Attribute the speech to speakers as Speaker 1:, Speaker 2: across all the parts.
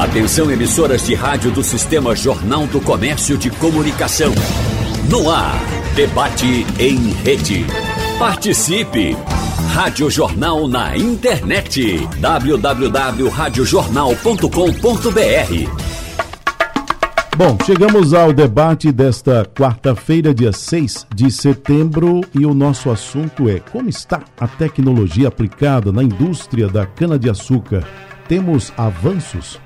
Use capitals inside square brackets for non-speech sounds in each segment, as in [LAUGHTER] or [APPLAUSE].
Speaker 1: Atenção emissoras de rádio do Sistema Jornal do Comércio de Comunicação. No ar, debate em rede. Participe! Rádio Jornal na internet. www.radiojornal.com.br
Speaker 2: Bom, chegamos ao debate desta quarta-feira, dia 6 de setembro, e o nosso assunto é como está a tecnologia aplicada na indústria da cana-de-açúcar. Temos avanços?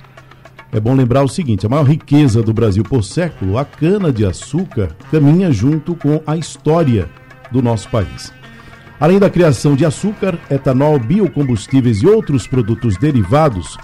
Speaker 2: É bom lembrar o seguinte: a maior riqueza do Brasil por século, a cana-de-açúcar, caminha junto com a história do nosso país. Além da criação de açúcar, etanol, biocombustíveis e outros produtos derivados,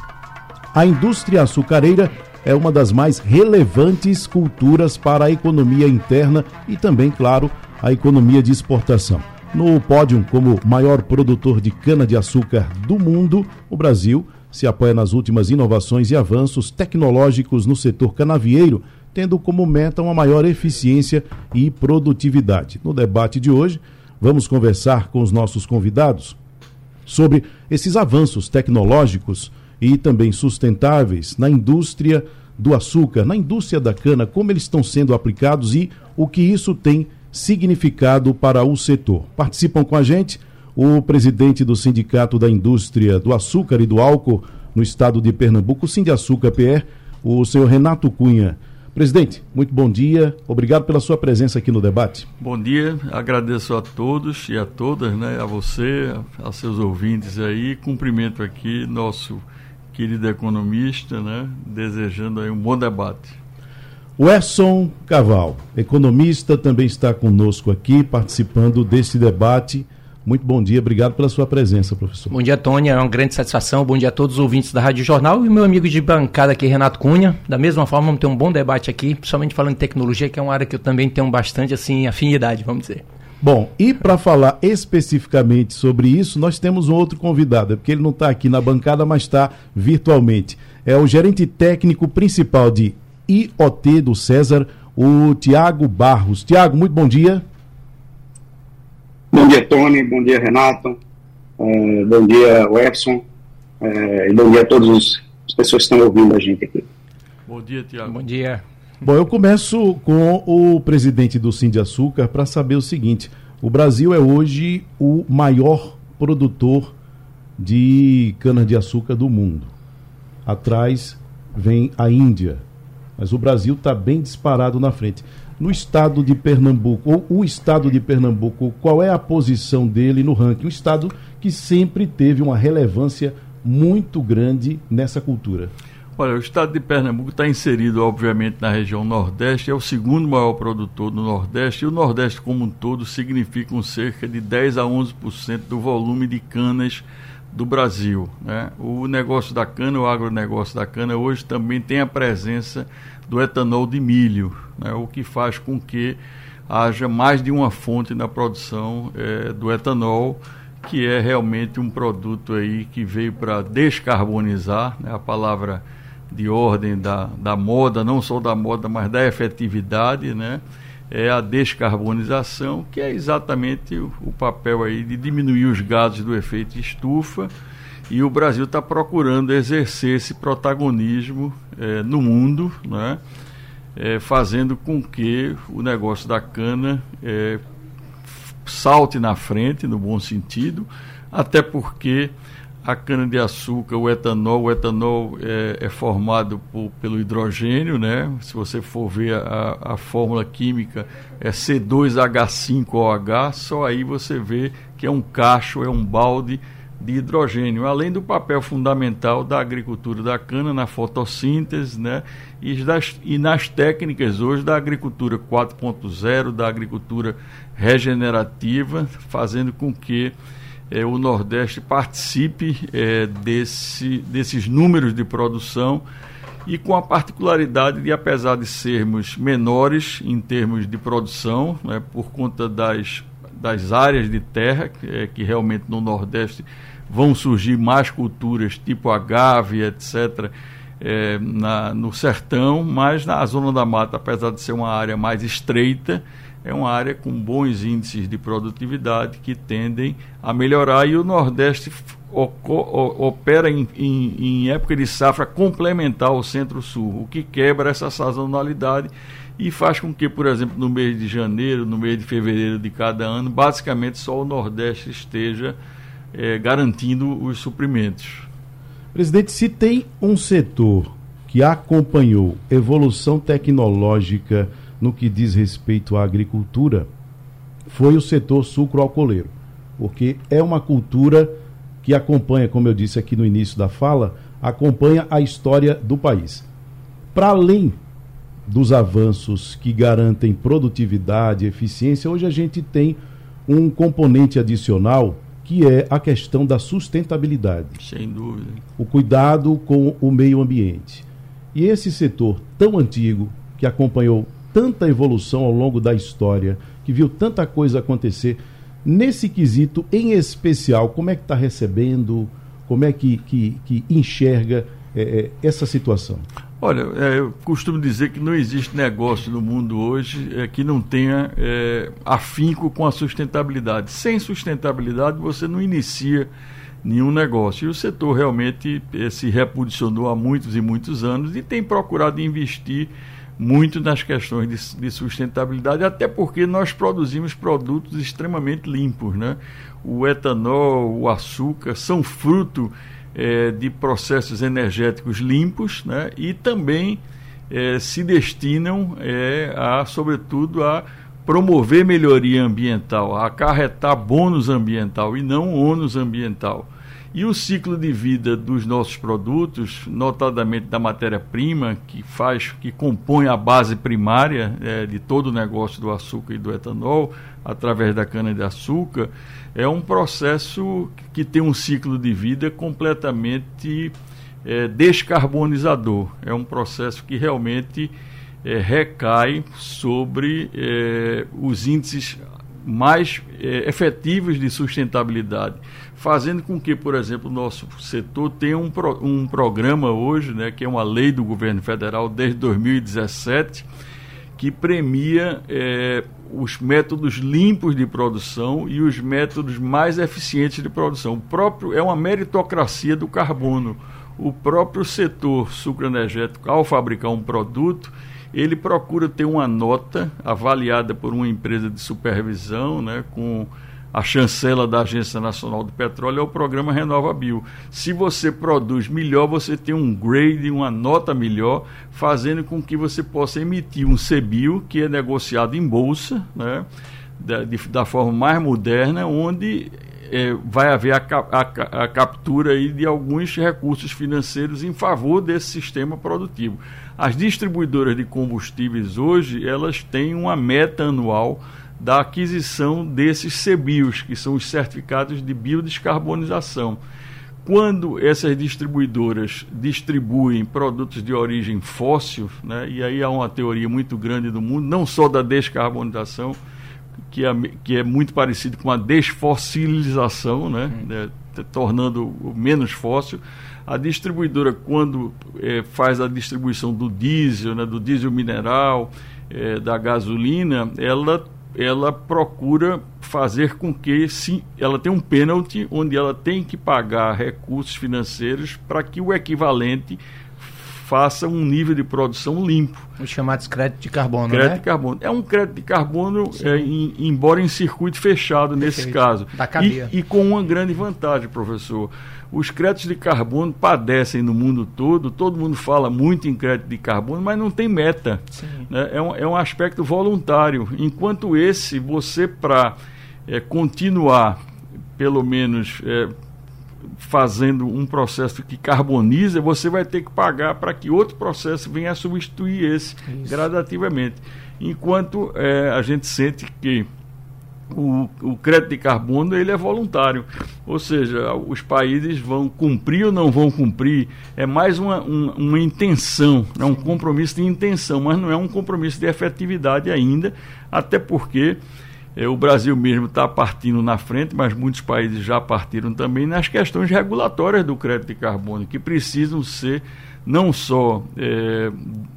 Speaker 2: a indústria açucareira é uma das mais relevantes culturas para a economia interna e também, claro, a economia de exportação. No pódio como maior produtor de cana-de-açúcar do mundo, o Brasil se apoia nas últimas inovações e avanços tecnológicos no setor canavieiro, tendo como meta uma maior eficiência e produtividade. No debate de hoje, vamos conversar com os nossos convidados sobre esses avanços tecnológicos e também sustentáveis na indústria do açúcar, na indústria da cana, como eles estão sendo aplicados e o que isso tem significado para o setor. Participam com a gente o presidente do Sindicato da Indústria do Açúcar e do Álcool no estado de Pernambuco, o Açúcar PR, o senhor Renato Cunha. Presidente, muito bom dia. Obrigado pela sua presença aqui no debate.
Speaker 3: Bom dia, agradeço a todos e a todas, né, a você, a seus ouvintes aí. Cumprimento aqui nosso querido economista, né, desejando aí um bom debate.
Speaker 2: O Erson Caval, economista, também está conosco aqui, participando desse debate. Muito bom dia, obrigado pela sua presença, professor.
Speaker 4: Bom dia, Tônia, é uma grande satisfação. Bom dia a todos os ouvintes da Rádio Jornal e meu amigo de bancada aqui, Renato Cunha. Da mesma forma, vamos ter um bom debate aqui, principalmente falando de tecnologia, que é uma área que eu também tenho bastante assim afinidade, vamos dizer.
Speaker 2: Bom, e para falar especificamente sobre isso, nós temos um outro convidado, é porque ele não está aqui na bancada, mas está virtualmente. É o gerente técnico principal de IoT do César, o Tiago Barros. Tiago, muito bom dia.
Speaker 5: Bom dia, Tony. Bom dia, Renato. É, bom dia, Webson. É, e bom dia a todas as pessoas que estão ouvindo a gente aqui.
Speaker 4: Bom dia, Tiago. Bom dia.
Speaker 2: Bom, eu começo com o presidente do Sim de Açúcar para saber o seguinte: o Brasil é hoje o maior produtor de cana-de-açúcar do mundo. Atrás vem a Índia, mas o Brasil está bem disparado na frente. No estado de Pernambuco, ou o estado de Pernambuco, qual é a posição dele no ranking? Um estado que sempre teve uma relevância muito grande nessa cultura.
Speaker 3: Olha, o estado de Pernambuco está inserido, obviamente, na região Nordeste, é o segundo maior produtor do Nordeste, e o Nordeste como um todo significa um cerca de 10 a 11% do volume de canas do Brasil. Né? O negócio da cana, o agronegócio da cana, hoje também tem a presença do etanol de milho, né? o que faz com que haja mais de uma fonte na produção é, do etanol que é realmente um produto aí que veio para descarbonizar, né? a palavra de ordem da, da moda, não só da moda, mas da efetividade, né? é a descarbonização, que é exatamente o, o, papel aí de diminuir os gases do efeito estufa. E o Brasil está procurando exercer esse protagonismo é, no mundo, né? É, fazendo com que o negócio da cana é, salte na frente, no bom sentido, até porque a cana-de-açúcar, o etanol, o etanol é, é formado por, pelo hidrogênio, né? Se você for ver a, a fórmula química, é C2H5OH, só aí você vê que é um cacho, é um balde de hidrogênio, além do papel fundamental da agricultura da cana na fotossíntese, né? E, das, e nas técnicas hoje da agricultura 4.0, da agricultura regenerativa, fazendo com que é, o Nordeste participe é, desse, desses números de produção e com a particularidade de, apesar de sermos menores em termos de produção, né, por conta das, das áreas de terra, é, que realmente no Nordeste vão surgir mais culturas tipo agave, etc., é, na, no sertão, mas na zona da mata, apesar de ser uma área mais estreita, é uma área com bons índices de produtividade que tendem a melhorar e o Nordeste opera em, em, em, época de safra complementar ao Centro-Sul, o que quebra essa sazonalidade e faz com que, por exemplo, no mês de janeiro, no mês de fevereiro de cada ano, basicamente só o Nordeste esteja é, garantindo os suprimentos.
Speaker 2: Presidente, se tem um setor que acompanhou evolução tecnológica no que diz respeito à agricultura, foi o setor sucroalcooleiro, porque é uma cultura que acompanha, como eu disse aqui no início da fala, acompanha a história do país. Para além dos avanços que garantem produtividade, eficiência, hoje a gente tem um componente adicional que é a questão da sustentabilidade.
Speaker 3: Sem dúvida.
Speaker 2: O cuidado com o meio ambiente. E esse setor tão antigo, que acompanhou tanta evolução ao longo da história, que viu tanta coisa acontecer, nesse quesito em especial, como é que está recebendo, como é que, que, que enxerga é, é, essa situação?
Speaker 3: Olha, é, eu costumo dizer que não existe negócio no mundo hoje é, que não tenha afinco com a sustentabilidade. Sem sustentabilidade, você não inicia nenhum negócio. E o setor realmente se reposicionou há muitos e muitos anos e tem procurado investir muito nas questões de, de, sustentabilidade, até porque nós produzimos produtos extremamente limpos. Né? O etanol, o açúcar são fruto é, de processos energéticos limpos né, e também é, se destinam é, a, sobretudo, a promover melhoria ambiental, a acarretar bônus ambiental e não ônus ambiental. E o ciclo de vida dos nossos produtos, notadamente da matéria-prima, que faz, que compõe a base primária é, de todo o negócio do açúcar e do etanol, através da cana-de-açúcar, é um processo que tem um ciclo de vida completamente é, descarbonizador. É um processo que realmente é, recai sobre é, os índices mais é, efetivos de sustentabilidade fazendo com que, por exemplo, o nosso setor tenha um, pro, um programa hoje, né, que é uma lei do governo federal desde 2017, que premia é, os métodos limpos de produção e os métodos mais eficientes de produção. O próprio é uma meritocracia do carbono. O próprio setor sucroenergético, ao fabricar um produto, ele procura ter uma nota avaliada por uma empresa de supervisão, né, com a chancela da Agência Nacional do Petróleo é o programa Renova Bio. Se você produz melhor, você tem um grade, uma nota melhor, fazendo com que você possa emitir um CBIO, que é negociado em bolsa, né, da, de, da forma mais moderna, onde é, vai haver a, a, a, captura de alguns recursos financeiros em favor desse sistema produtivo. As distribuidoras de combustíveis hoje, elas têm uma meta anual da aquisição desses CBIOS, que são os certificados de biodescarbonização. Quando essas distribuidoras distribuem produtos de origem fóssil, né, e aí há uma teoria muito grande do mundo, não só da descarbonização, que é, que é muito parecido com a desfossilização, né, né tornando menos fóssil. A distribuidora, quando é, faz a distribuição do diesel, né, do diesel mineral, é, da gasolina, ela ela procura fazer com que sim, ela tenha um pênalti onde ela tem que pagar recursos financeiros para que o equivalente faça um nível de produção limpo.
Speaker 4: Os chamados créditos de carbono,
Speaker 3: crédito
Speaker 4: né?
Speaker 3: de carbono. É um crédito de carbono, é, em, embora em circuito fechado Perfeito. nesse caso.
Speaker 4: Da
Speaker 3: e, e com uma grande vantagem, professor. Os créditos de carbono padecem no mundo todo, todo mundo fala muito em crédito de carbono, mas não tem meta. Né? É, um, é um aspecto voluntário. Enquanto esse, você, para é, continuar, pelo menos. É, fazendo um processo que carboniza, você vai ter que pagar para que outro processo venha a substituir esse Isso. gradativamente. Enquanto é, a gente sente que o, o, crédito de carbono ele é voluntário, ou seja, os países vão cumprir ou não vão cumprir, é mais uma, uma, uma intenção, é um compromisso de intenção, mas não é um compromisso de efetividade ainda, até porque o Brasil mesmo está partindo na frente, mas muitos países já partiram também nas questões regulatórias do crédito de carbono, que precisam ser não só é,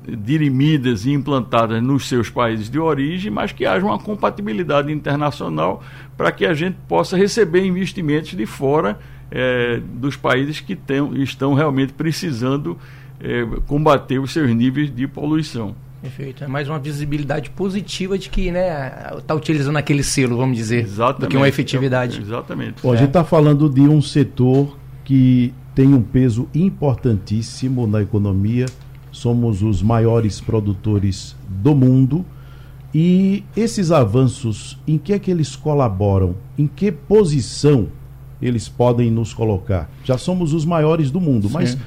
Speaker 3: dirimidas e implantadas nos seus países de origem, mas que haja uma compatibilidade internacional para que a gente possa receber investimentos de fora é, dos países que tem, estão realmente precisando é, combater os seus níveis de poluição.
Speaker 4: Perfeito. É mais uma visibilidade positiva de que né, está utilizando aquele selo, vamos dizer,
Speaker 3: exatamente.
Speaker 4: do que uma efetividade.
Speaker 3: É, exatamente.
Speaker 2: Bom, a gente está falando de um setor que tem um peso importantíssimo na economia. Somos os maiores produtores do mundo. E esses avanços, em que é que eles colaboram? Em que posição eles podem nos colocar? Já somos os maiores do mundo, Sim. mas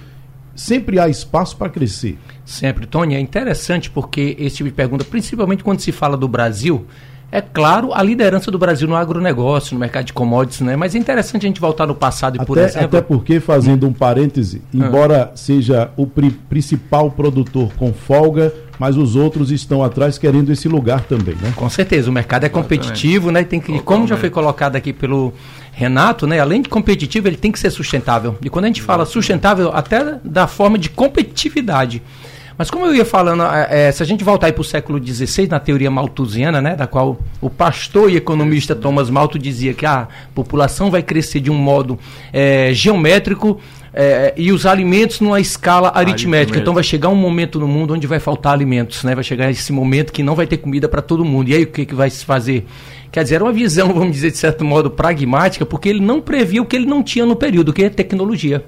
Speaker 2: sempre há espaço para crescer.
Speaker 4: Sempre, Tony, é interessante porque esse tipo de pergunta, principalmente quando se fala do Brasil, é claro a liderança do Brasil no agronegócio, no mercado de commodities, né? Mas é interessante a gente voltar no passado e,
Speaker 2: até,
Speaker 4: por exemplo.
Speaker 2: Até porque, fazendo um parêntese, embora ah. seja o pri principal produtor com folga, mas os outros estão atrás querendo esse lugar também, né?
Speaker 4: Com certeza, o mercado é competitivo, né? Tem que, como já foi colocado aqui pelo Renato, né? Além de competitivo, ele tem que ser sustentável. E quando a gente fala sustentável, até da forma de competitividade. Mas como eu ia falando, é, se a gente voltar para o século XVI, na teoria malthusiana, né, da qual o pastor e economista Thomas Malthus dizia que a população vai crescer de um modo é, geométrico é, e os alimentos numa escala aritmética. aritmética. Então vai chegar um momento no mundo onde vai faltar alimentos, né? Vai chegar esse momento que não vai ter comida para todo mundo. E aí o que, que vai se fazer? Quer dizer, era uma visão, [LAUGHS] vamos dizer, de certo modo, pragmática, porque ele não previa o que ele não tinha no período, que é tecnologia.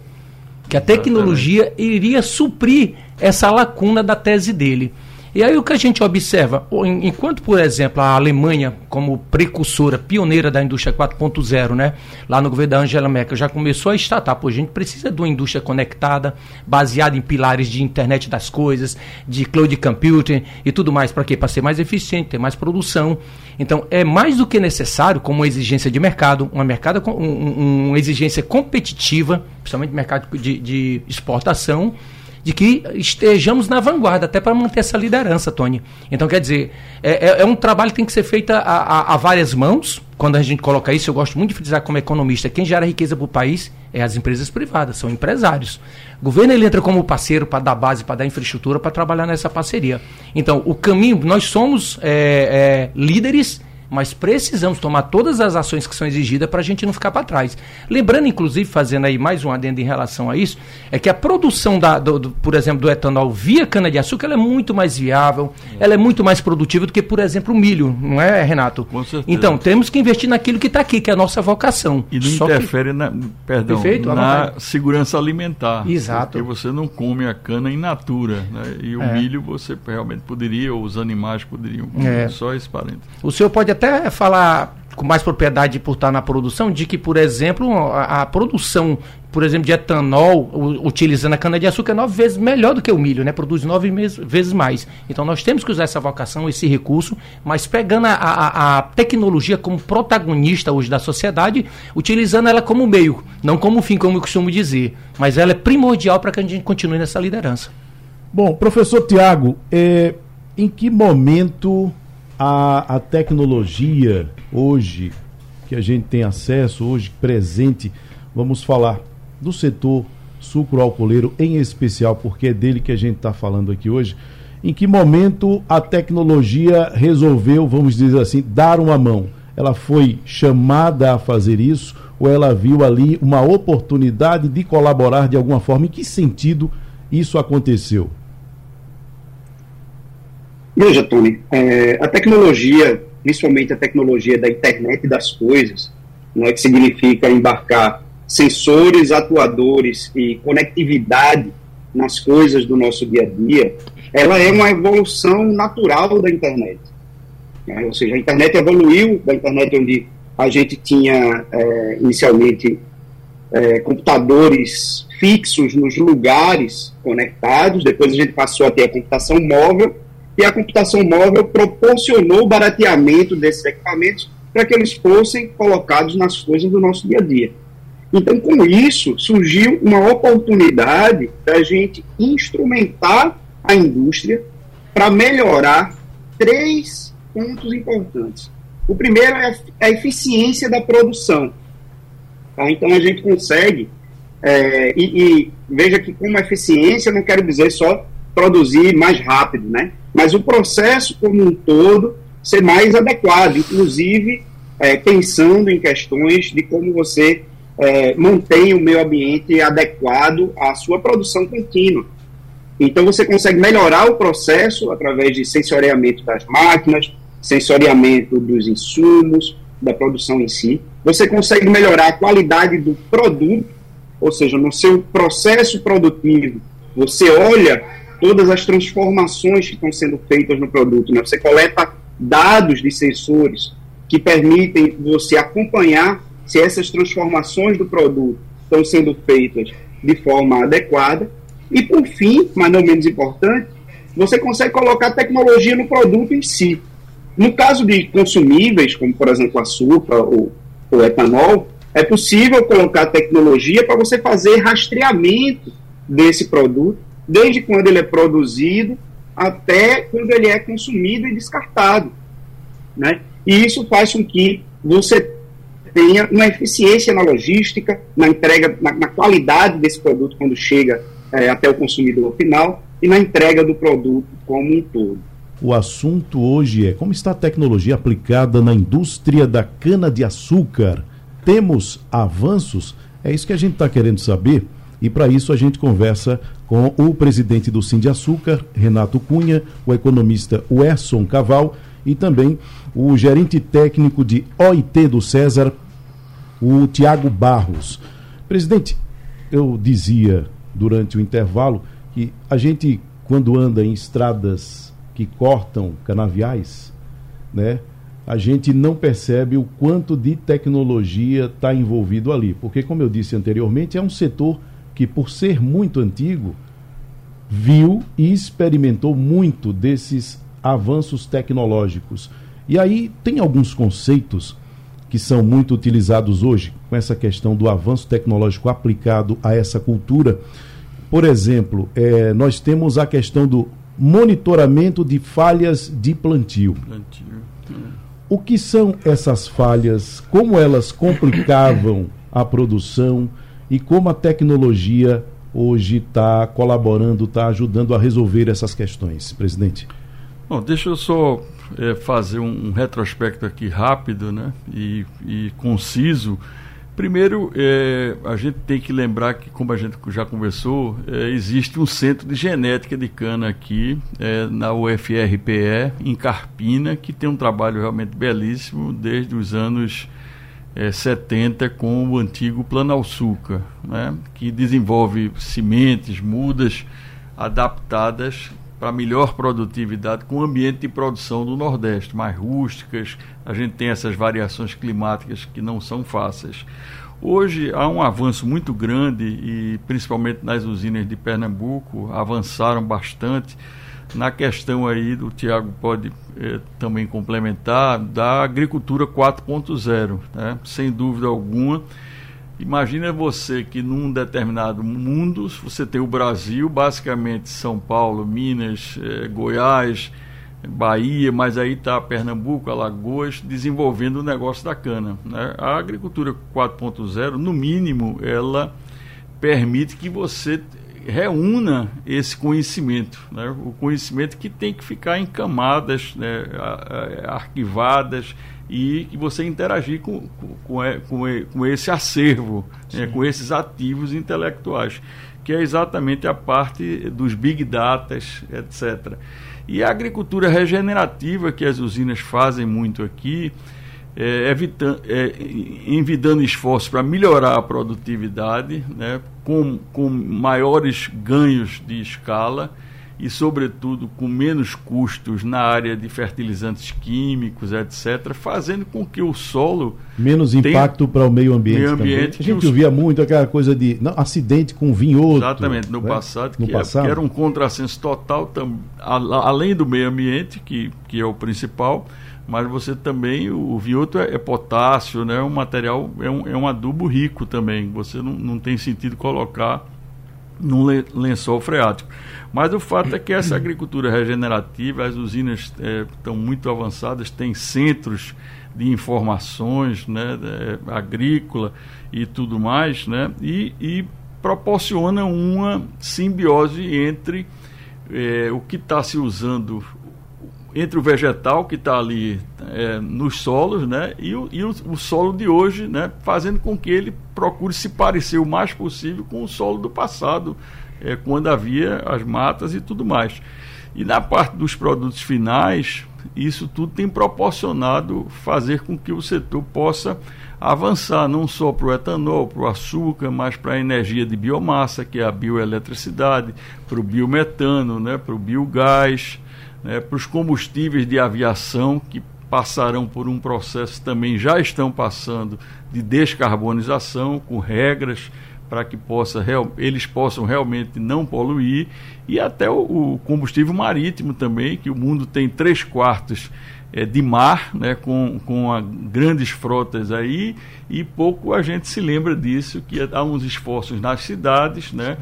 Speaker 4: Que a tecnologia iria suprir essa lacuna da tese dele. E aí o que a gente observa, enquanto, por exemplo, a Alemanha, como precursora, pioneira da indústria 4.0, né, lá no governo da Angela Merkel, já começou a estatar, pô, a gente precisa de uma indústria conectada, baseada em pilares de internet das coisas, de cloud computing e tudo mais, para quê? Para ser mais eficiente, ter mais produção. Então, é mais do que necessário, como uma exigência de mercado, uma, mercado, um, uma exigência competitiva, principalmente mercado de, de exportação, de que estejamos na vanguarda, até para manter essa liderança, Tony. Então, quer dizer, é, é, é um trabalho que tem que ser feito a, a, a, várias mãos. Quando a gente coloca isso, eu gosto muito de frisar como economista, quem gera riqueza para o país é as empresas privadas, são empresários. O governo ele entra como parceiro para dar base, para dar infraestrutura, para trabalhar nessa parceria. Então, o caminho, nós somos é, é, líderes mas precisamos tomar todas as ações que são exigidas para a gente não ficar para trás. Lembrando, inclusive, fazendo aí mais um adendo em relação a isso, é que a produção, da, do, do, por exemplo, do etanol via cana-de-açúcar é muito mais viável, é. ela é muito mais produtiva do que, por exemplo, o milho, não é, Renato?
Speaker 3: Com certeza.
Speaker 4: Então, temos que investir naquilo que está aqui, que é a nossa vocação.
Speaker 3: E não Só interfere que... na, perdão, Perfeito? na segurança alimentar.
Speaker 4: Exato.
Speaker 3: Porque você não come a cana in natura, né? E o é. milho você realmente poderia, ou os animais poderiam comer, é. só esse parênteses.
Speaker 4: O senhor pode até falar com mais propriedade por estar na produção, de que, por exemplo, a, a produção, por exemplo, de etanol, o, utilizando a cana-de-açúcar, é nove vezes melhor do que o milho, né? Produz nove vezes mais. Então nós temos que usar essa vocação, esse recurso, mas pegando a, a, a tecnologia como protagonista hoje da sociedade, utilizando ela como meio, não como fim, como eu costumo dizer. Mas ela é primordial para que a gente continue nessa liderança.
Speaker 2: Bom, professor Tiago, é, em que momento a, a tecnologia hoje que a gente tem acesso, hoje presente, vamos falar do setor sucroalcooleiro em especial, porque é dele que a gente está falando aqui hoje. Em que momento a tecnologia resolveu, vamos dizer assim, dar uma mão? Ela foi chamada a fazer isso ou ela viu ali uma oportunidade de colaborar de alguma forma? Em que sentido isso aconteceu?
Speaker 5: Veja, Tony, é, a tecnologia, principalmente a tecnologia da internet das coisas, né, que significa embarcar sensores, atuadores e conectividade nas coisas do nosso dia a dia, ela é uma evolução natural da internet. Né? Ou seja, a internet evoluiu da internet onde a gente tinha é, inicialmente é, computadores fixos nos lugares conectados, depois a gente passou a ter a computação móvel, e a computação móvel proporcionou o barateamento desses equipamentos para que eles fossem colocados nas coisas do nosso dia a dia. Então, com isso, surgiu uma oportunidade da gente instrumentar a indústria para melhorar três pontos importantes. O primeiro é a eficiência da produção. Tá? Então, a gente consegue, é, e, e veja que, como eficiência, não quero dizer só produzir mais rápido, né? mas o processo como um todo ser mais adequado, inclusive é, pensando em questões de como você é, mantém o meio ambiente adequado à sua produção contínua. Então você consegue melhorar o processo através de sensoriamento das máquinas, sensoriamento dos insumos, da produção em si. Você consegue melhorar a qualidade do produto, ou seja, no seu processo produtivo, você olha todas as transformações que estão sendo feitas no produto. Né? Você coleta dados de sensores que permitem você acompanhar se essas transformações do produto estão sendo feitas de forma adequada. E, por fim, mas não menos importante, você consegue colocar tecnologia no produto em si. No caso de consumíveis, como por exemplo açúcar ou, ou etanol, é possível colocar tecnologia para você fazer rastreamento desse produto, desde quando ele é produzido até quando ele é consumido e descartado. Né? E isso faz com que você tenha uma eficiência na logística, na entrega, na, na qualidade desse produto quando chega é, até o consumidor final e na entrega do produto como um todo.
Speaker 2: O assunto hoje é como está a tecnologia aplicada na indústria da cana-de-açúcar. Temos avanços? É isso que a gente está querendo saber. E para isso a gente conversa com o presidente do Sim de Açúcar, Renato Cunha, o economista Werson Caval e também o gerente técnico de OIT do César, o Tiago Barros. Presidente, eu dizia durante o intervalo que a gente, quando anda em estradas que cortam canaviais, né? A gente não percebe o quanto de tecnologia está envolvido ali, porque como eu disse anteriormente, é um setor que por ser muito antigo viu e experimentou muito desses avanços tecnológicos. E aí tem alguns conceitos que são muito utilizados hoje com essa questão do avanço tecnológico aplicado a essa cultura. Por exemplo, é, nós temos a questão do monitoramento de falhas de plantio. plantio. O que são essas falhas? Como elas complicavam a produção e como a tecnologia hoje está colaborando, está ajudando a resolver essas questões, presidente?
Speaker 3: Bom, deixa eu só é, fazer um, um, retrospecto aqui rápido né, e, e conciso. Primeiro, é, a gente tem que lembrar que, como a gente já conversou, é, existe um centro de genética de cana aqui é, na UFRPE, em Carpina, que tem um trabalho realmente belíssimo desde os anos 70 com o antigo Planalçuca, né, que desenvolve sementes, mudas adaptadas para melhor produtividade com o ambiente de produção do Nordeste, mais rústicas. A gente tem essas variações climáticas que não são fáceis. Hoje há um avanço muito grande e principalmente nas usinas de Pernambuco avançaram bastante na questão aí do Tiago pode eh, também complementar da agricultura 4.0, né? sem dúvida alguma Imagina você que num determinado mundo, você tem o Brasil, basicamente São Paulo, Minas, eh, Goiás, Bahia, mas aí está Pernambuco, Alagoas, desenvolvendo o negócio da cana. Né? A agricultura 4.0, no mínimo, ela permite que você reúna esse conhecimento, né? o conhecimento que tem que ficar em camadas né? arquivadas e que você interagir com, com, com, com esse acervo, né? com esses ativos intelectuais, que é exatamente a parte dos big data, etc. E a agricultura regenerativa que as usinas fazem muito aqui, é, evitando, é, esforços para melhorar a produtividade, né, com, com maiores ganhos de escala e, sobretudo, com menos custos na área de fertilizantes químicos, etc., fazendo com que o solo.
Speaker 2: Menos impacto para o meio ambiente. Meio ambiente A gente os... ouvia muito aquela coisa de não, acidente com vinhoto.
Speaker 3: Exatamente, no né? passado, no que, passado. É, que era um contrassenso total, tam, além do meio ambiente, que, que é o principal mas você também, o vinhoto é, é potássio, né? um material, é um, é um adubo rico também, você não, não tem sentido colocar num lençol freático. Mas o fato é que essa agricultura regenerativa, as usinas é, estão muito avançadas, tem centros de informações né, é, agrícola e tudo mais, né, e, e proporciona uma simbiose entre é, o que está se usando entre o vegetal que está ali é, nos solos né, e, o, e o, o, solo de hoje, né, fazendo com que ele procure se parecer o mais possível com o solo do passado, é, quando havia as matas e tudo mais. E na parte dos produtos finais, isso tudo tem proporcionado fazer com que o setor possa avançar não só para o etanol, para o açúcar, mas para a energia de biomassa, que é a bioeletricidade, para o biometano, né, para o biogás, né, para os combustíveis de aviação, que passarão por um processo também já estão passando de descarbonização, com regras para que possa, eles possam realmente não poluir, e até o, o combustível marítimo também, que o mundo tem três quartos é, de mar, né, com, com a, grandes frotas aí, e pouco a gente se lembra disso, que há uns esforços nas cidades, né,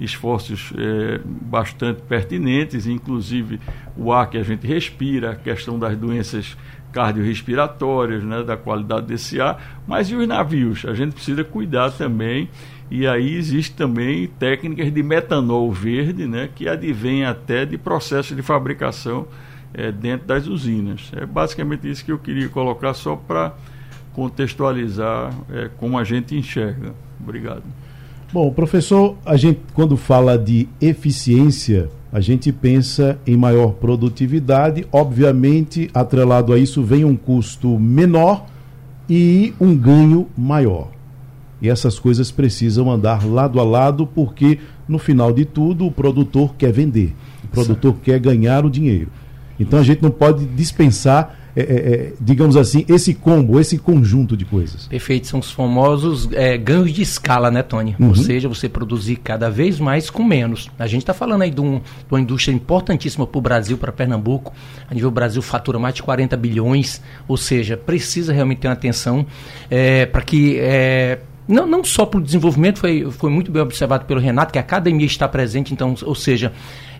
Speaker 3: esforços é, bastante pertinentes, inclusive o ar que a gente respira, a questão das doenças cardiorrespiratórias, né, da qualidade desse ar, mas e os navios? A gente precisa cuidar também, e aí existe também técnicas de metanol verde, né, que advém até de processos de fabricação é, dentro das usinas. É basicamente isso que eu queria colocar só para contextualizar é, como a gente enxerga. Obrigado.
Speaker 2: Bom, professor, a gente quando fala de eficiência, a gente pensa em maior produtividade. Obviamente, atrelado a isso vem um custo menor e um ganho maior. E essas coisas precisam andar lado a lado, porque no final de tudo o produtor quer vender, o produtor certo. quer ganhar o dinheiro. Então a gente não pode dispensar, é, é, é, digamos assim, esse combo, esse conjunto de coisas.
Speaker 4: Perfeito, são os famosos é, ganhos de escala, né, Tony? Uhum. Ou seja, você produzir cada vez mais com menos. A gente está falando aí de, um, de, uma indústria importantíssima para o Brasil, para Pernambuco. A nível Brasil fatura mais de 40 bilhões, ou seja, precisa realmente ter uma atenção é, para que é, não, não só para o desenvolvimento, foi, foi muito bem observado pelo Renato, que a academia está presente, então, ou seja,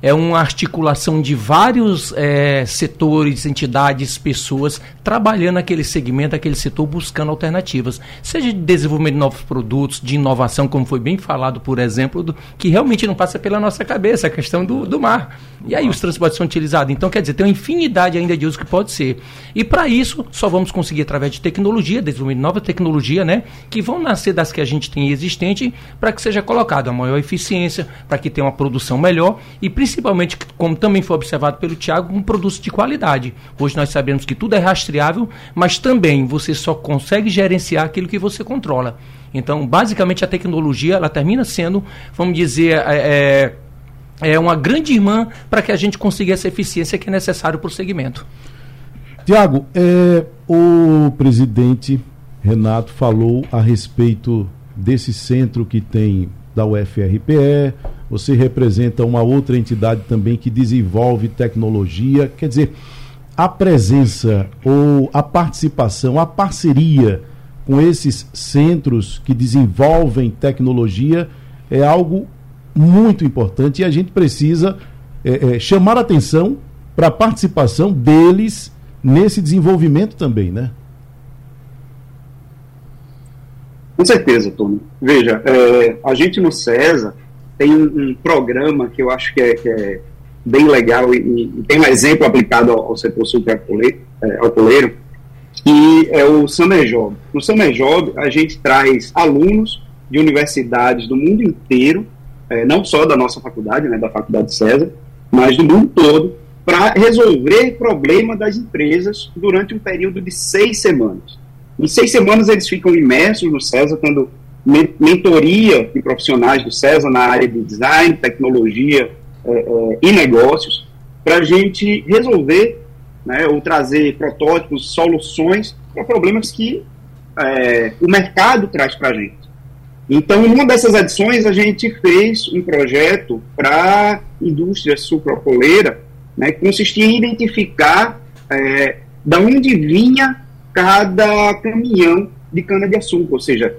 Speaker 4: é uma articulação de vários é, setores, entidades, pessoas trabalhando naquele segmento, aquele setor, buscando alternativas, seja de desenvolvimento de novos produtos, de inovação, como foi bem falado, por exemplo, do, que realmente não passa pela nossa cabeça, a questão do, do mar. E aí os transportes são utilizados. Então, quer dizer, tem uma infinidade ainda de uso que pode ser. E para isso, só vamos conseguir através de tecnologia, desenvolvimento de nova tecnologia, né, que vão nascer das que a gente tem existente, para que seja colocado a maior eficiência, para que tenha uma produção melhor e principalmente principalmente, como também foi observado pelo Tiago, um produto de qualidade. Hoje nós sabemos que tudo é rastreável, mas também você só consegue gerenciar aquilo que você controla. Então, basicamente, a tecnologia ela termina sendo, vamos dizer, é, é, é uma grande irmã para que a gente consiga essa eficiência que é necessário para o segmento.
Speaker 2: Tiago, é, o presidente Renato falou a respeito desse centro que tem da UFRPE, você representa uma outra entidade também que desenvolve tecnologia. Quer dizer, a presença ou a participação, a parceria com esses centros que desenvolvem tecnologia é algo muito importante e a gente precisa é, é, chamar atenção para a participação deles nesse desenvolvimento também, né?
Speaker 5: Com certeza, Tony. Veja, é, a gente no CESA tem um, um, programa que eu acho que é, que é bem legal e, e, tem um exemplo aplicado ao, ao setor sucroalcooleiro, é, que é o Summer Job. No Summer Job, a gente traz alunos de universidades do mundo inteiro, é, não só da nossa faculdade, né, da Faculdade César, mas do mundo todo, para resolver problema das empresas durante um período de seis semanas. Em seis semanas eles ficam imersos no César, tendo mentoria de profissionais do César na área de design, tecnologia é, é, e negócios, para a gente resolver né, ou trazer protótipos, soluções para problemas que é, o mercado traz para a gente. Então, uma dessas edições, a gente fez um projeto para a indústria sucrocoleira, né, que consistia em identificar é, da onde vinha cada caminhão de cana-de-açúcar, ou seja,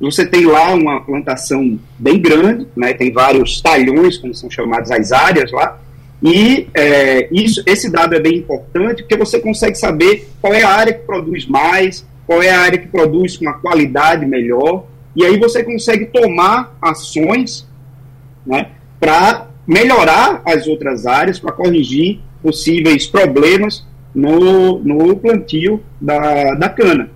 Speaker 5: você tem lá uma plantação bem grande, né, tem vários talhões, como são chamadas as áreas lá, e é, isso, esse dado é bem importante porque você consegue saber qual é a área que produz mais, qual é a área que produz com uma qualidade melhor, e aí você consegue tomar ações né, para melhorar as outras áreas, para corrigir possíveis problemas no, no plantio da, da cana.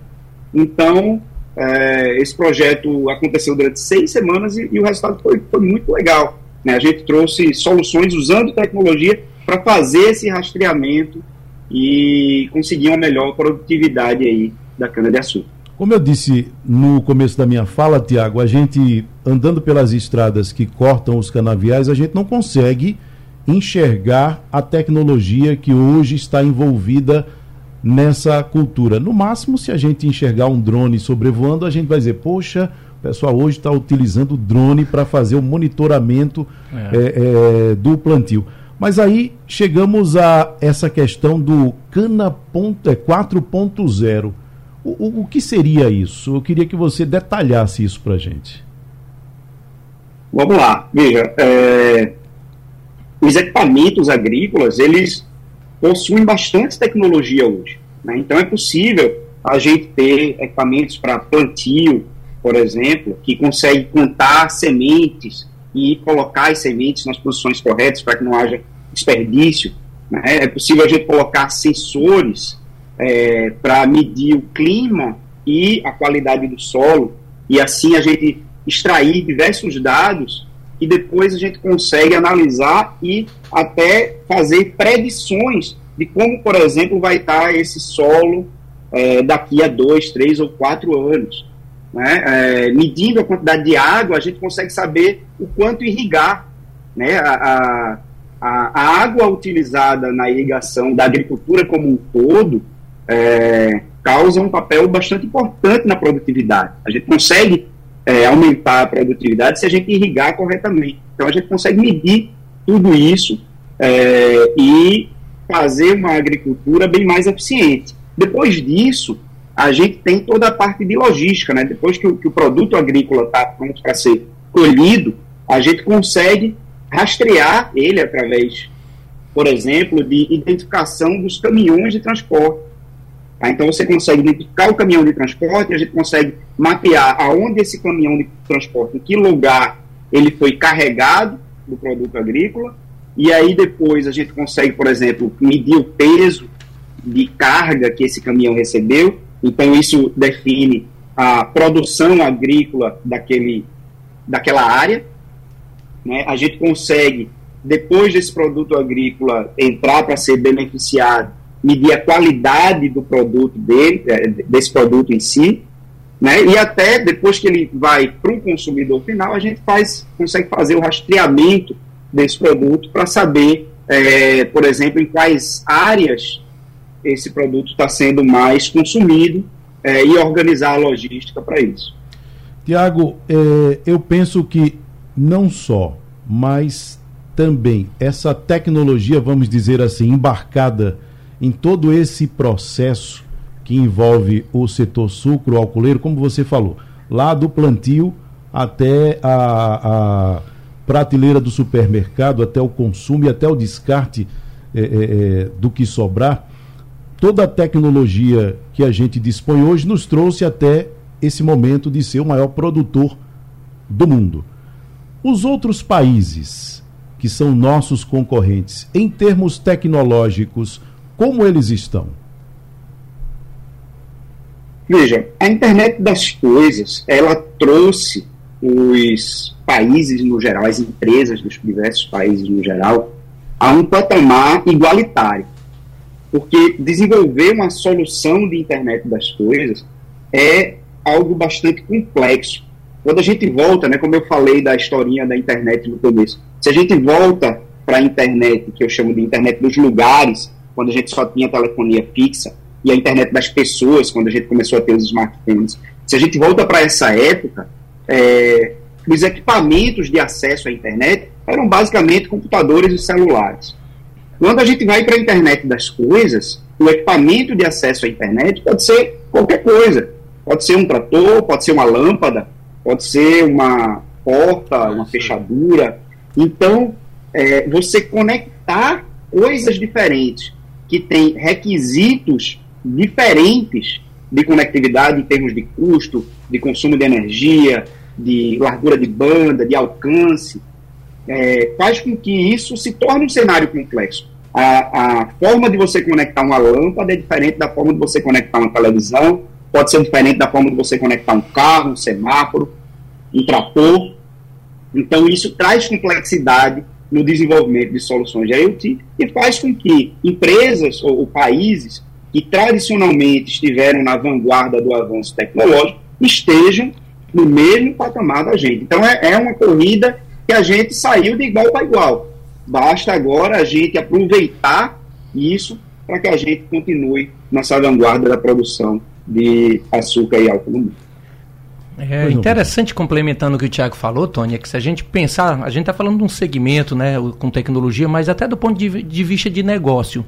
Speaker 5: Então, é, esse projeto aconteceu durante seis semanas e, e o resultado foi, foi muito legal. Né? A gente trouxe soluções usando tecnologia para fazer esse rastreamento e conseguir uma melhor produtividade aí da cana-de-açúcar.
Speaker 2: Como eu disse no começo da minha fala, Tiago, a gente andando pelas estradas que cortam os canaviais, a gente não consegue enxergar a tecnologia que hoje está envolvida nessa cultura. No máximo, se a gente enxergar um drone sobrevoando, a gente vai dizer, poxa, o pessoal hoje está utilizando o drone para fazer o monitoramento é. É, é, do plantio. Mas aí chegamos a essa questão do Cana 4.0. É, o, o, o, que seria isso? Eu queria que você detalhasse isso para a gente.
Speaker 5: Vamos lá. Veja, é, os equipamentos agrícolas, eles possuem bastante tecnologia hoje. Né? Então é possível a gente ter equipamentos para plantio, por exemplo, que consegue contar sementes e colocar as sementes nas posições corretas para que não haja desperdício. Né? É possível a gente colocar sensores é, para medir o clima e a qualidade do solo e assim a gente extrair diversos dados e depois a gente consegue analisar e até fazer predições de como, por exemplo, vai estar esse solo é, daqui a dois, três ou quatro anos. Né? É, medindo a quantidade de água, a gente consegue saber o quanto irrigar. Né? A, a, a água utilizada na irrigação da agricultura como um todo é, causa um papel bastante importante na produtividade. A gente consegue é, aumentar a produtividade se a gente irrigar corretamente. Então a gente consegue medir tudo isso é, e fazer uma agricultura bem mais eficiente. Depois disso, a gente tem toda a parte de logística, né? Depois que o, que o produto agrícola está pronto para ser colhido, a gente consegue rastrear ele através, por exemplo, de identificação dos caminhões de transporte. Tá? Então você consegue identificar o caminhão de transporte, a gente consegue mapear aonde esse caminhão de transporte, em que lugar ele foi carregado do produto agrícola, e aí depois a gente consegue, por exemplo, medir o peso de carga que esse caminhão recebeu, então isso define a produção agrícola daquele, daquela área. Né? A gente consegue, depois desse produto agrícola entrar para ser beneficiado, medir a qualidade do produto dele, é, desse produto em si, né? E até depois que ele vai para um consumidor final, a gente faz, consegue fazer o rastreamento desse produto para saber, é, por exemplo, em quais áreas esse produto está sendo mais consumido é, e organizar a logística para isso.
Speaker 2: Tiago, é, eu penso que não só, mas também essa tecnologia, vamos dizer assim, embarcada em todo esse processo que envolve o setor sucro, alcooleiro, como você falou, lá do plantio até a, a prateleira do supermercado, até o consumo e até o descarte é, é, é, do que sobrar, toda a tecnologia que a gente dispõe hoje nos trouxe até esse momento de ser o maior produtor do mundo. Os outros países que são nossos concorrentes, em termos tecnológicos, como eles estão?
Speaker 5: Veja, a internet das coisas, ela trouxe os países no geral, as empresas dos diversos países no geral, a um patamar igualitário. Porque desenvolver uma solução de internet das coisas é algo bastante complexo. Quando a gente volta, né, como eu falei da historinha da internet no começo, se a gente volta para a internet, que eu chamo de internet dos lugares, quando a gente só tinha telefonia fixa, e a internet das pessoas, quando a gente começou a ter os smartphones. Se a gente volta para essa época, é, os equipamentos de acesso à internet eram basicamente computadores e celulares. Quando a gente vai para a internet das coisas, o equipamento de acesso à internet pode ser qualquer coisa. Pode ser um trator, pode ser uma lâmpada, pode ser uma porta, uma fechadura. Então, é, você conectar coisas diferentes que têm requisitos diferentes de conectividade em termos de custo, de consumo de energia, de largura de banda, de alcance, é, faz com que isso se torne um cenário complexo. a, a forma de você conectar uma lâmpada é diferente da forma de você conectar uma televisão, pode ser diferente da forma de você conectar um carro, um semáforo, um trator. Então, isso traz complexidade no desenvolvimento de soluções de IoT e faz com que empresas ou, ou países que tradicionalmente estiveram na vanguarda do avanço tecnológico estejam no mesmo patamar da gente. Então, é, é uma corrida que a gente saiu de igual para igual. Basta agora a gente aproveitar isso para que a gente continue nessa vanguarda da produção de açúcar e álcool no mundo.
Speaker 4: É interessante, complementando o que o Tiago falou, Tony, é que se a gente pensar, a gente está falando de um segmento né, com tecnologia, mas até do ponto de, de, vista de negócio.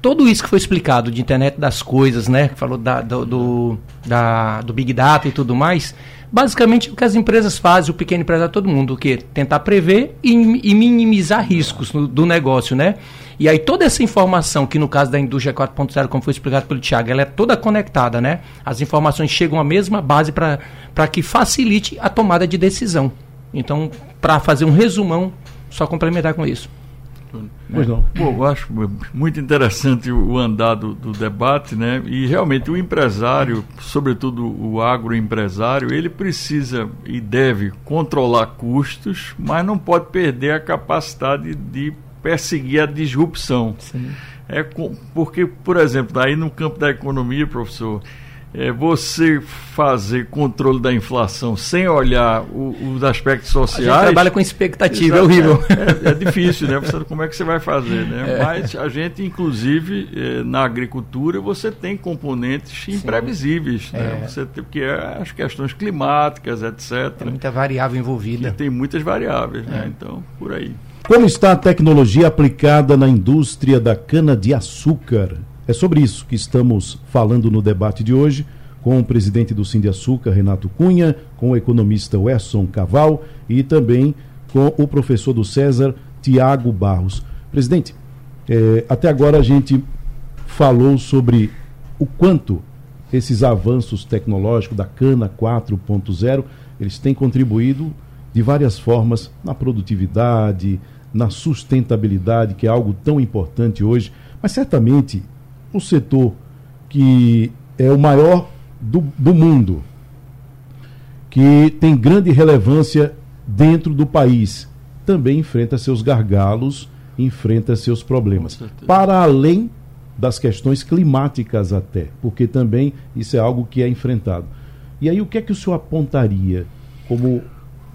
Speaker 4: Todo isso que foi explicado de internet das coisas, né? Que falou da, do, do, da, do Big Data e tudo mais, basicamente o que as empresas fazem, o pequeno empresário, todo mundo, o que tentar prever e, e minimizar riscos do negócio, né? E aí toda essa informação, que no caso da indústria 4.0, como foi explicado pelo Tiago, ela é toda conectada, né? As informações chegam à mesma base para que facilite a tomada de decisão. Então, para fazer um resumão, só complementar com isso.
Speaker 3: Pois não. Pô, eu acho muito interessante o andar do, do, debate, né? E realmente o empresário, sobretudo o agroempresário, ele precisa e deve controlar custos, mas não pode perder a capacidade de perseguir a disrupção. Sim. É com, porque, por exemplo, aí no campo da economia, professor, é você fazer controle da inflação sem olhar o, os aspectos sociais. A gente
Speaker 4: trabalha com expectativa, é horrível.
Speaker 3: É, é, difícil, né? Você, como é que você vai fazer, né? [LAUGHS] É. Mas a gente, inclusive, é, na agricultura, você tem componentes imprevisíveis, né? É. Você tem, porque é as questões climáticas, etc.
Speaker 4: Tem muita variável envolvida.
Speaker 3: tem muitas variáveis, né? É. Então, por aí.
Speaker 2: Como está a tecnologia aplicada na indústria da cana-de-açúcar? É sobre isso que estamos falando no debate de hoje com o presidente do Sim de Açúcar, Renato Cunha, com o economista Wesson Caval e também com o professor do César, Tiago Barros. Presidente, é, até agora a gente falou sobre o quanto esses avanços tecnológicos da cana 4.0 eles têm contribuído de várias formas na produtividade, na sustentabilidade, que é algo tão importante hoje, mas certamente o setor que é o maior do, do mundo, que tem grande relevância dentro do país, também enfrenta seus gargalos, enfrenta seus problemas. Para além das questões climáticas até, porque também isso é algo que é enfrentado. E aí o que é que o senhor apontaria como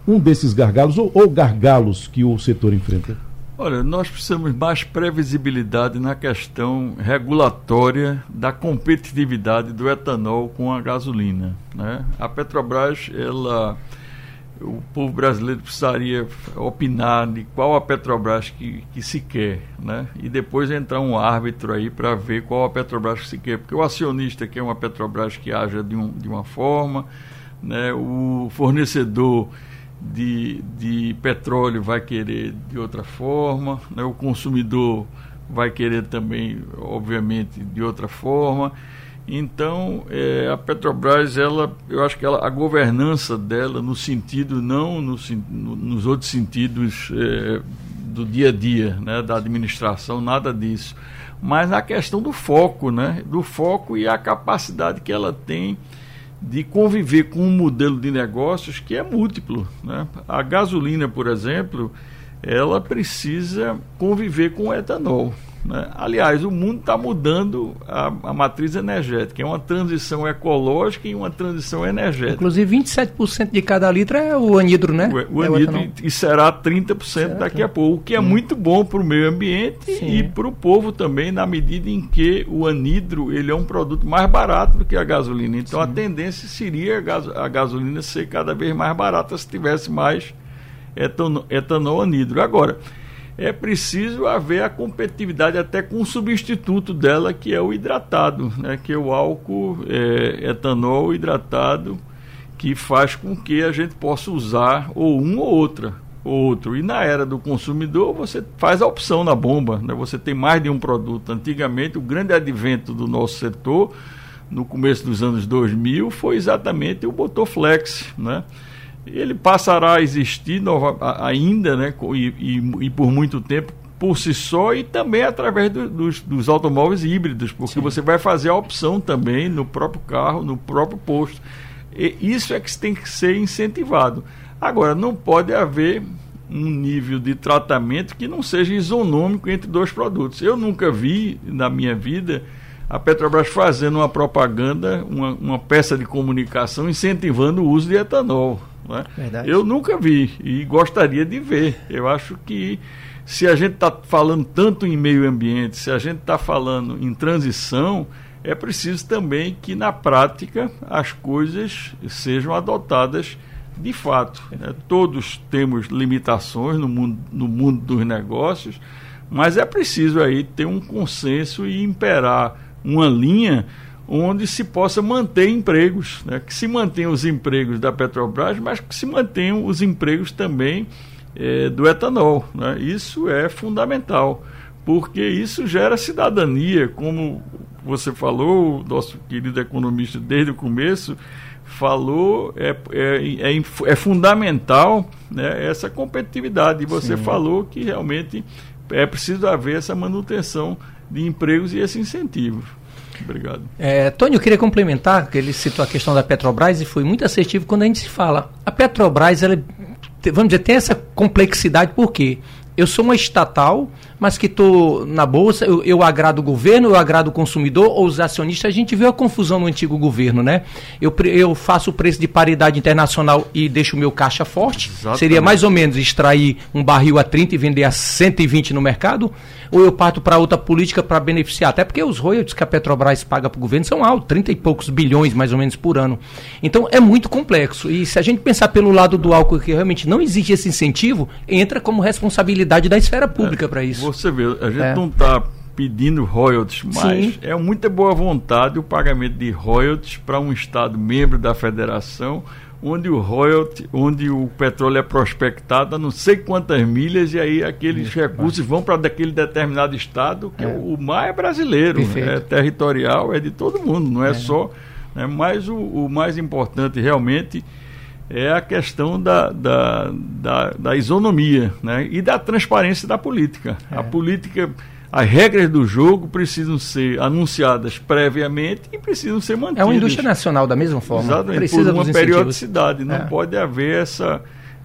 Speaker 2: um desses gargalos ou, ou gargalos que o setor enfrenta?
Speaker 3: Olha, nós precisamos mais previsibilidade na questão regulatória da competitividade do etanol com a gasolina. Né? A Petrobras, ela, o povo brasileiro precisaria opinar de qual a Petrobras que, que se quer, né? e depois entrar um árbitro aí para ver qual a Petrobras que se quer, porque o acionista quer uma Petrobras que haja de, um, de uma forma, né? o fornecedor de, de petróleo vai querer de outra forma, né? o consumidor vai querer também, obviamente, de outra forma. Então, é, a Petrobras, ela, eu acho que ela, a governança dela, no sentido, não no, no, nos outros sentidos é, do dia a dia, né, da administração, nada disso, mas na questão do foco, né, do foco e a capacidade que ela tem de conviver com um modelo de negócios que é múltiplo. Né? A gasolina, por exemplo, ela precisa conviver com o etanol. Né? Aliás, o mundo está mudando a, a, matriz energética. É uma transição ecológica e uma transição energética.
Speaker 4: Inclusive, 27% de cada litro é o anidro, né?
Speaker 3: O, o é anidro e será 30% certo. daqui a pouco, o que é hum. muito bom para o meio ambiente Sim. e para o povo também, na medida em que o anidro ele é um produto mais barato do que a gasolina. Então, Sim. a tendência seria a, a gasolina ser cada vez mais barata se tivesse mais etanol, etanol anidro. Agora é preciso haver a competitividade até com o substituto dela, que é o hidratado, né? que é o álcool é, etanol hidratado, que faz com que a gente possa usar ou um ou outra. Outro. E na era do consumidor, você faz a opção na bomba. Né? Você tem mais de um produto. Antigamente, o grande advento do nosso setor, no começo dos anos 2000, foi exatamente o Botoflex. Né? Ele passará a existir nova, ainda, né, e, e, e, por muito tempo, por si só e também através do, dos, dos, automóveis híbridos, porque Sim. você vai fazer a opção também no próprio carro, no próprio posto. E isso é que tem que ser incentivado. Agora, não pode haver um nível de tratamento que não seja isonômico entre dois produtos. Eu nunca vi na minha vida a Petrobras fazendo uma propaganda, uma, uma peça de comunicação incentivando o uso de etanol. Né? Eu nunca vi e gostaria de ver. Eu acho que se a gente está falando tanto em meio ambiente, se a gente está falando em transição, é preciso também que na prática as coisas sejam adotadas de fato. Né? Todos temos limitações no mundo, no mundo dos negócios, mas é preciso aí ter um consenso e imperar uma linha onde se possa manter empregos, né? que se mantenham os empregos da Petrobras, mas que se mantenham os empregos também é, do etanol. Né? Isso é fundamental, porque isso gera cidadania, como você falou, nosso querido economista desde o começo, falou, é, é, é, é fundamental né, essa competitividade. E você Sim. falou que realmente é preciso haver essa manutenção de empregos e esse incentivo. Obrigado.
Speaker 4: É, Tony, eu queria complementar, que ele citou a questão da Petrobras e foi muito assertivo quando a gente se fala. A Petrobras, ela, vamos dizer, tem essa complexidade, por quê? Eu sou uma estatal mas que estou na bolsa, eu, eu, agrado o governo, eu agrado o consumidor ou os acionistas. A gente viu a confusão no antigo governo, né? Eu, eu faço o preço de paridade internacional e deixo o meu caixa forte. Exatamente. Seria mais ou menos extrair um barril a 30 e vender a 120 no mercado? Ou eu parto para outra política para beneficiar? Até porque os royalties que a Petrobras paga para o governo são altos, 30 e poucos bilhões mais ou menos por ano. Então é muito complexo. E se a gente pensar pelo lado do álcool que realmente não existe esse incentivo, entra como responsabilidade da esfera pública é, para isso.
Speaker 3: Você vê, a gente é. não está pedindo royalties, mas Sim. é muita boa vontade o pagamento de royalties para um Estado membro da federação, onde o royalty, onde o petróleo é prospectado a não sei quantas milhas, e aí aqueles Isso, recursos vão para daquele determinado Estado, que é. o, o mar é brasileiro, é territorial, é de todo mundo, não é, é. só. Né, mas o, o mais importante realmente é a questão da, da, da, da isonomia né? e da transparência da política. É. A política, as regras do jogo precisam ser anunciadas previamente e precisam ser mantidas.
Speaker 4: É uma indústria nacional da mesma forma.
Speaker 3: Exatamente, Precisa por uma periodicidade. Não é. pode haver essa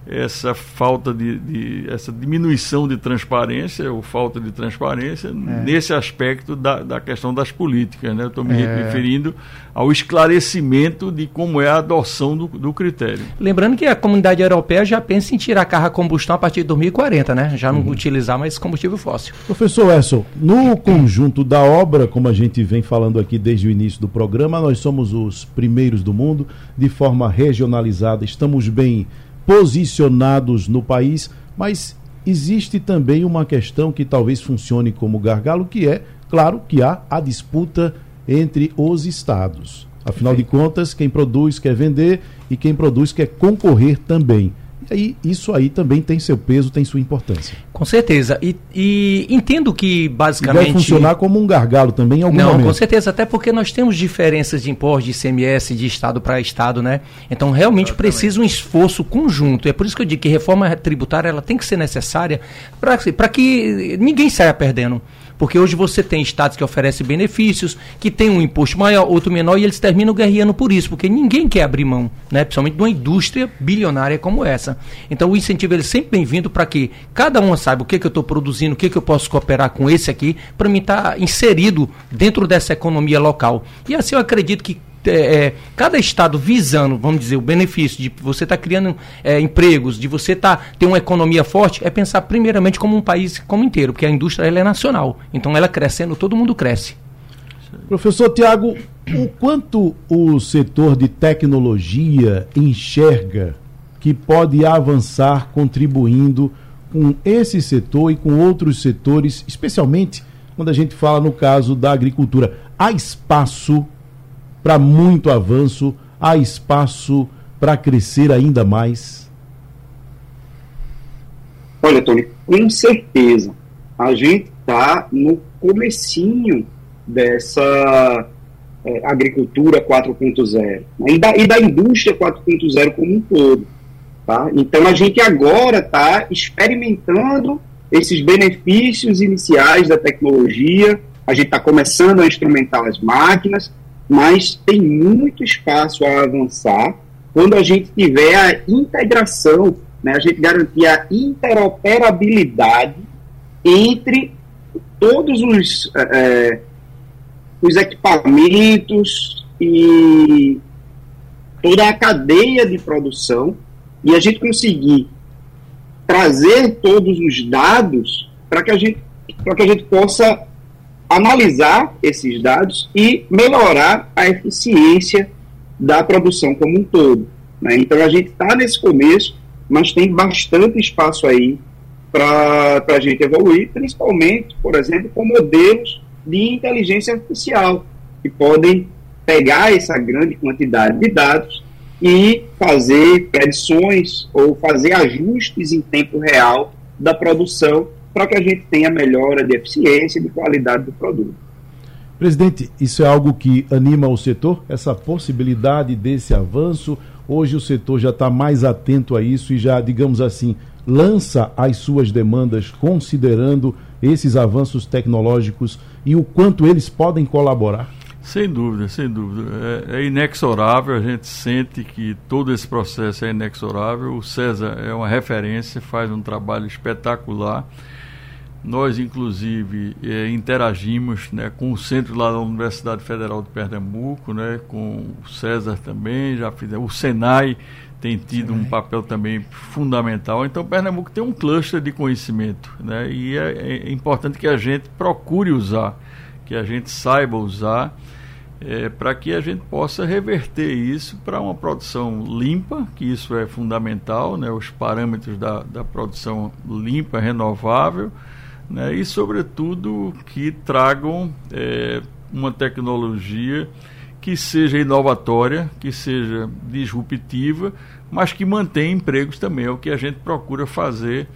Speaker 3: essa falta de, de, essa diminuição de transparência ou falta de transparência é. nesse aspecto da, da questão das políticas. Né? Estou me é. referindo ao esclarecimento de como é a adoção do, do, critério.
Speaker 4: Lembrando que a comunidade europeia já pensa em tirar carro a combustão a partir de 2040, né? já não uhum. utilizar mais combustível fóssil.
Speaker 2: Professor Esson, no conjunto da obra, como a gente vem falando aqui desde o início do programa, nós somos os primeiros do mundo, de forma regionalizada, estamos bem posicionados no país, mas existe também uma questão que talvez funcione como gargalo, que é, claro, que há a disputa entre os estados. Afinal de contas, quem produz quer vender e quem produz quer concorrer também. E aí, isso aí também tem seu peso, tem sua importância.
Speaker 4: Com certeza. E, e entendo que basicamente. E
Speaker 2: vai funcionar como um gargalo também em algum Não, momento.
Speaker 4: com certeza, até porque nós temos diferenças de imposto, de ICMS, de estado para estado, né? Então realmente Exatamente. precisa um esforço conjunto. É por isso que eu digo que reforma tributária ela tem que ser necessária para que ninguém saia perdendo. Porque hoje você tem estados que oferecem benefícios, que tem um imposto maior, outro menor, e eles terminam guerreando por isso, porque ninguém quer abrir mão, né? principalmente de uma indústria bilionária como essa. Então o incentivo ele é sempre bem-vindo para que cada um saiba o que, que eu estou produzindo, o que, que eu posso cooperar com esse aqui, para mim estar tá inserido dentro dessa economia local. E assim eu acredito que é, cada estado visando, vamos dizer, o benefício de você estar tá criando é, empregos, de você tá, ter uma economia forte, é pensar primeiramente como um país como inteiro, porque a indústria ela é nacional. Então ela crescendo, todo mundo cresce.
Speaker 2: Professor Tiago, o quanto o setor de tecnologia enxerga que pode avançar contribuindo com esse setor e com outros setores, especialmente quando a gente fala no caso da agricultura? Há espaço para muito avanço, há espaço para crescer ainda mais?
Speaker 5: Olha, Tony, com certeza. A gente está no comecinho dessa é, agricultura 4.0 né? e da, e da indústria 4.0 como um todo. Tá? Então a gente agora está experimentando esses benefícios iniciais da tecnologia, a gente está começando a instrumentar as máquinas, mas tem muito espaço a avançar. Quando a gente tiver a integração, né, a gente garantir a interoperabilidade entre todos os, é, os equipamentos e toda a cadeia de produção e a gente conseguir trazer todos os dados para que a gente para que a gente possa analisar esses dados e melhorar a eficiência da produção como um todo. Né? Então a gente está nesse começo, mas tem bastante espaço aí para a gente evoluir, principalmente, por exemplo, com modelos de inteligência artificial, que podem pegar essa grande quantidade de dados e fazer predições ou fazer ajustes em tempo real da produção para que a gente tenha melhora de eficiência e de qualidade do produto.
Speaker 2: Presidente, isso é algo que anima o setor, essa possibilidade desse avanço. Hoje o setor já está mais atento a isso e já, digamos assim, lança as suas demandas considerando esses avanços tecnológicos e o quanto eles podem colaborar?
Speaker 3: Sem dúvida, sem dúvida. É, é, inexorável, a gente sente que todo esse processo é inexorável. O César é uma referência, faz um trabalho espetacular. Nós, inclusive, é, interagimos né, com o centro lá da Universidade Federal de Pernambuco, né, com o César também, já fizemos, o Senai tem tido Senai. um papel também fundamental. Então, Pernambuco tem um cluster de conhecimento, né, e é, é importante que a gente procure usar, que a gente saiba usar é, para que a gente possa reverter isso para uma produção limpa, que isso é fundamental, né, os parâmetros da, da produção limpa, renovável, né, e, sobretudo, que tragam é, uma tecnologia que seja inovatória, que seja disruptiva, mas que mantenha empregos também. É o que a gente procura fazer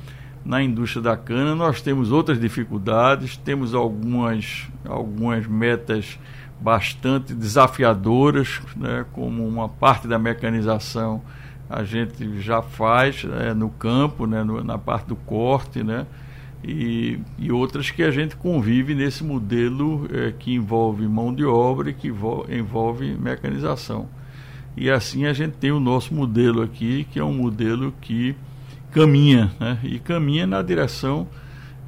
Speaker 3: na indústria da cana. Nós temos outras dificuldades, temos algumas, algumas metas bastante desafiadoras, né, como uma parte da mecanização a gente já faz é, no campo, né, no, na parte do corte, né, e, e outras que a gente convive nesse modelo é, que envolve mão de obra e que envolve mecanização. E assim a gente tem o nosso modelo aqui, que é um modelo que caminha, né, e caminha na direção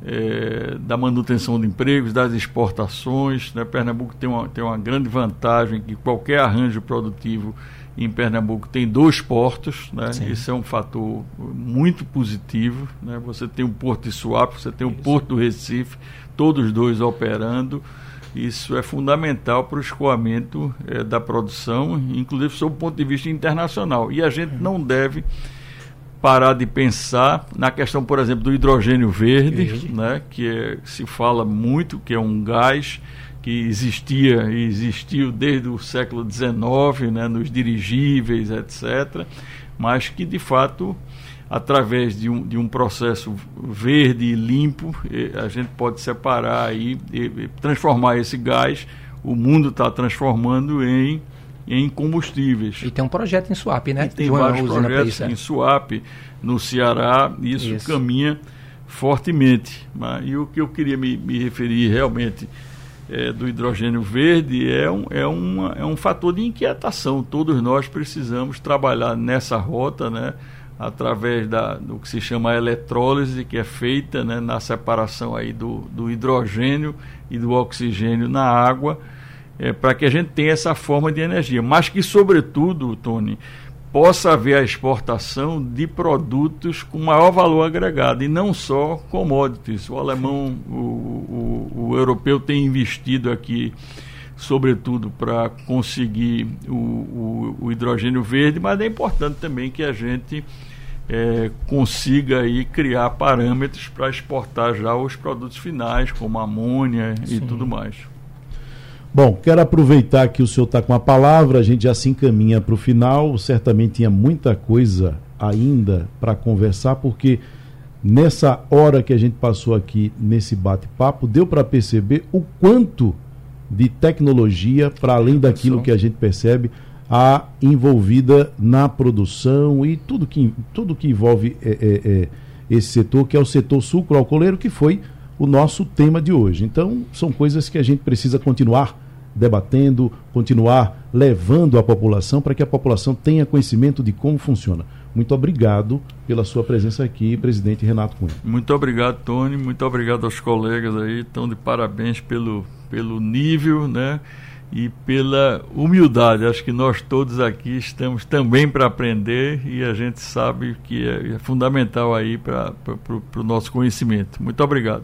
Speaker 3: é, da manutenção de empregos, das exportações. Né? Pernambuco tem uma, tem uma grande vantagem que qualquer arranjo produtivo em Pernambuco tem dois portos, né? Isso é um fator muito positivo, né? Você tem o Porto de Suape, você tem o Porto do Recife, todos dois operando. Isso é fundamental para o escoamento é, da produção, inclusive sob o ponto de vista internacional. E a gente não deve parar de pensar na questão, por exemplo, do hidrogênio verde, verde. Né, que é, se fala muito, que é um gás que existia e existiu desde o século XIX, né, nos dirigíveis, etc., mas que de fato, através de um, de um processo verde e limpo, a gente pode separar aí, e transformar esse gás, o mundo está transformando em em combustíveis.
Speaker 4: E tem um projeto em Suape, né?
Speaker 3: E tem vários projetos em Suape, no Ceará, e isso, isso. caminha fortemente. Mas, e o que eu queria me, me referir realmente é, do hidrogênio verde é um, é, uma, é um fator de inquietação. Todos nós precisamos trabalhar nessa rota, né? através da, do que se chama eletrólise, que é feita né, na separação aí do, do hidrogênio e do oxigênio na água, é, para que a gente tenha essa forma de energia. Mas que, sobretudo, Tony, possa haver a exportação de produtos com maior valor agregado e não só commodities. O alemão, o, o, o europeu tem investido aqui, sobretudo para conseguir o, o, hidrogênio verde, mas é importante também que a gente é, consiga aí criar parâmetros para exportar já os produtos finais, como amônia Sim. e tudo mais.
Speaker 2: Bom, quero aproveitar que o senhor está com a palavra, a gente já se encaminha para o final. Certamente tinha muita coisa ainda para conversar, porque nessa hora que a gente passou aqui nesse bate-papo, deu para perceber o quanto de tecnologia, para além daquilo que a gente percebe, há envolvida na produção e tudo que, tudo que envolve é, é, é, esse setor, que é o setor sucroalcooleiro, que foi o nosso tema de hoje. Então, são coisas que a gente precisa continuar debatendo, continuar levando à população para que a população tenha conhecimento de como funciona. Muito obrigado pela sua presença aqui, presidente Renato Cunha.
Speaker 3: Muito obrigado, Tony. Muito obrigado aos colegas aí. Estão de parabéns pelo, pelo nível, né? E pela humildade. Acho que nós todos aqui estamos também para aprender e a gente sabe que é, é fundamental aí para o nosso conhecimento. Muito obrigado.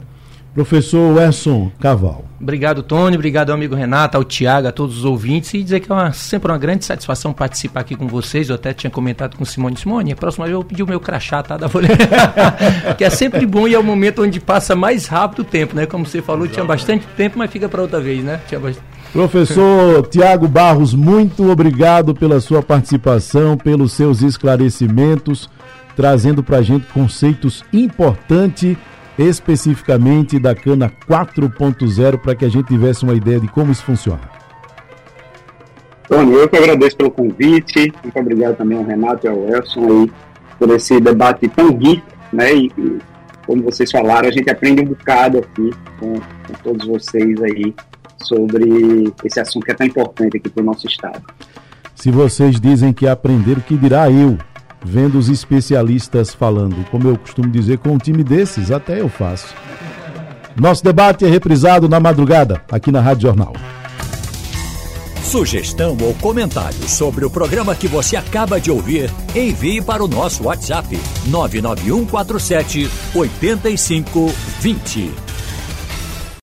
Speaker 2: Professor Werson Caval.
Speaker 4: Obrigado, Tony. Obrigado, amigo Renato, ao Tiago, a todos os ouvintes. E dizer que é uma, sempre uma grande satisfação participar aqui com vocês. Eu até tinha comentado com Simone. Simone, a próxima vez eu vou pedir o meu crachá, tá? [LAUGHS] Da Folha. [LAUGHS] que é sempre bom e é o momento onde passa mais rápido o tempo, né? Como você falou, tinha bastante tempo, mas fica para outra vez, né? Tinha bastante... [LAUGHS]
Speaker 2: Professor Tiago Barros, muito obrigado pela sua participação, pelos seus esclarecimentos, trazendo para a gente conceitos importantes especificamente da cana 4.0 para que a gente tivesse uma ideia de como isso funciona.
Speaker 5: Tony, eu que agradeço pelo convite, muito obrigado também ao Renato e ao Elson aí por esse debate tão rico, né? E, e como vocês falaram, a gente aprende um bocado aqui com, com todos vocês aí sobre esse assunto que é tão importante aqui para o nosso estado.
Speaker 2: Se vocês dizem que aprenderam, que dirá eu? Vendo os especialistas falando. Como eu costumo dizer, com um time desses, até eu faço. Nosso debate é reprisado na madrugada, aqui na Rádio Jornal.
Speaker 1: Sugestão ou comentário sobre o programa que você acaba de ouvir, envie para o nosso WhatsApp 99147 8520.